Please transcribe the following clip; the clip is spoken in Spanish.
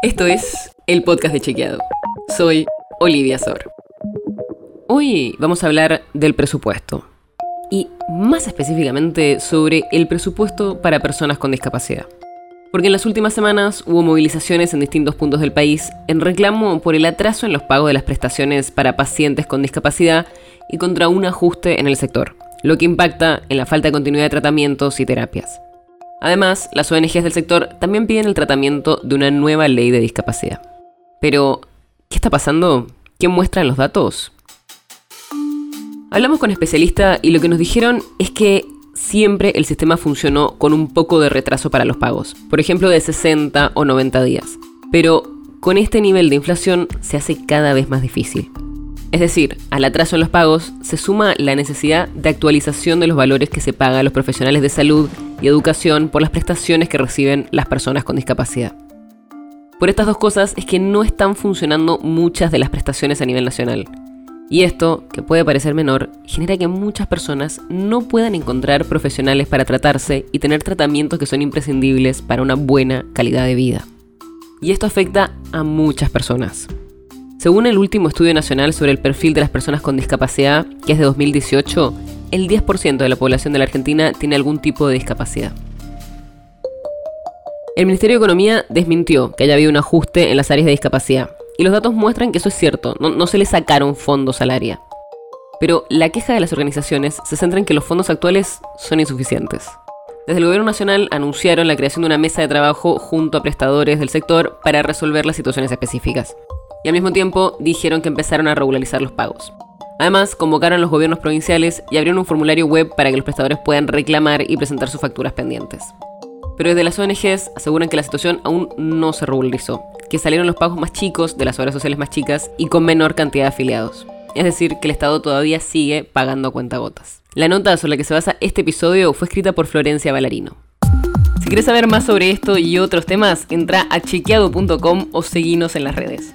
Esto es el podcast de Chequeado. Soy Olivia Sor. Hoy vamos a hablar del presupuesto. Y más específicamente sobre el presupuesto para personas con discapacidad. Porque en las últimas semanas hubo movilizaciones en distintos puntos del país en reclamo por el atraso en los pagos de las prestaciones para pacientes con discapacidad y contra un ajuste en el sector, lo que impacta en la falta de continuidad de tratamientos y terapias. Además, las ONGs del sector también piden el tratamiento de una nueva ley de discapacidad. Pero, ¿qué está pasando? ¿Qué muestran los datos? Hablamos con especialistas y lo que nos dijeron es que siempre el sistema funcionó con un poco de retraso para los pagos, por ejemplo de 60 o 90 días. Pero con este nivel de inflación se hace cada vez más difícil. Es decir, al atraso en los pagos se suma la necesidad de actualización de los valores que se paga a los profesionales de salud y educación por las prestaciones que reciben las personas con discapacidad. Por estas dos cosas es que no están funcionando muchas de las prestaciones a nivel nacional. Y esto, que puede parecer menor, genera que muchas personas no puedan encontrar profesionales para tratarse y tener tratamientos que son imprescindibles para una buena calidad de vida. Y esto afecta a muchas personas. Según el último estudio nacional sobre el perfil de las personas con discapacidad, que es de 2018, el 10% de la población de la Argentina tiene algún tipo de discapacidad. El Ministerio de Economía desmintió que haya habido un ajuste en las áreas de discapacidad, y los datos muestran que eso es cierto, no, se le sacaron fondos al área. Pero la queja de las organizaciones se centra en que los fondos actuales son insuficientes. Desde el Gobierno Nacional anunciaron la creación de una mesa de trabajo junto a prestadores del sector para resolver las situaciones específicas y al mismo tiempo dijeron que empezaron a regularizar los pagos. Además, convocaron a los gobiernos provinciales y abrieron un formulario web para que los prestadores puedan reclamar y presentar sus facturas pendientes. Pero desde las ONGs aseguran que la situación aún no se regularizó, que salieron los pagos más chicos de las obras sociales más chicas y con menor cantidad de afiliados. Es decir, que el Estado todavía sigue pagando a cuentagotas. La nota sobre la que se basa este episodio fue escrita por Florencia Ballarino. Si quieres saber más sobre esto y otros temas, entra a chequeado.com o seguinos en las redes.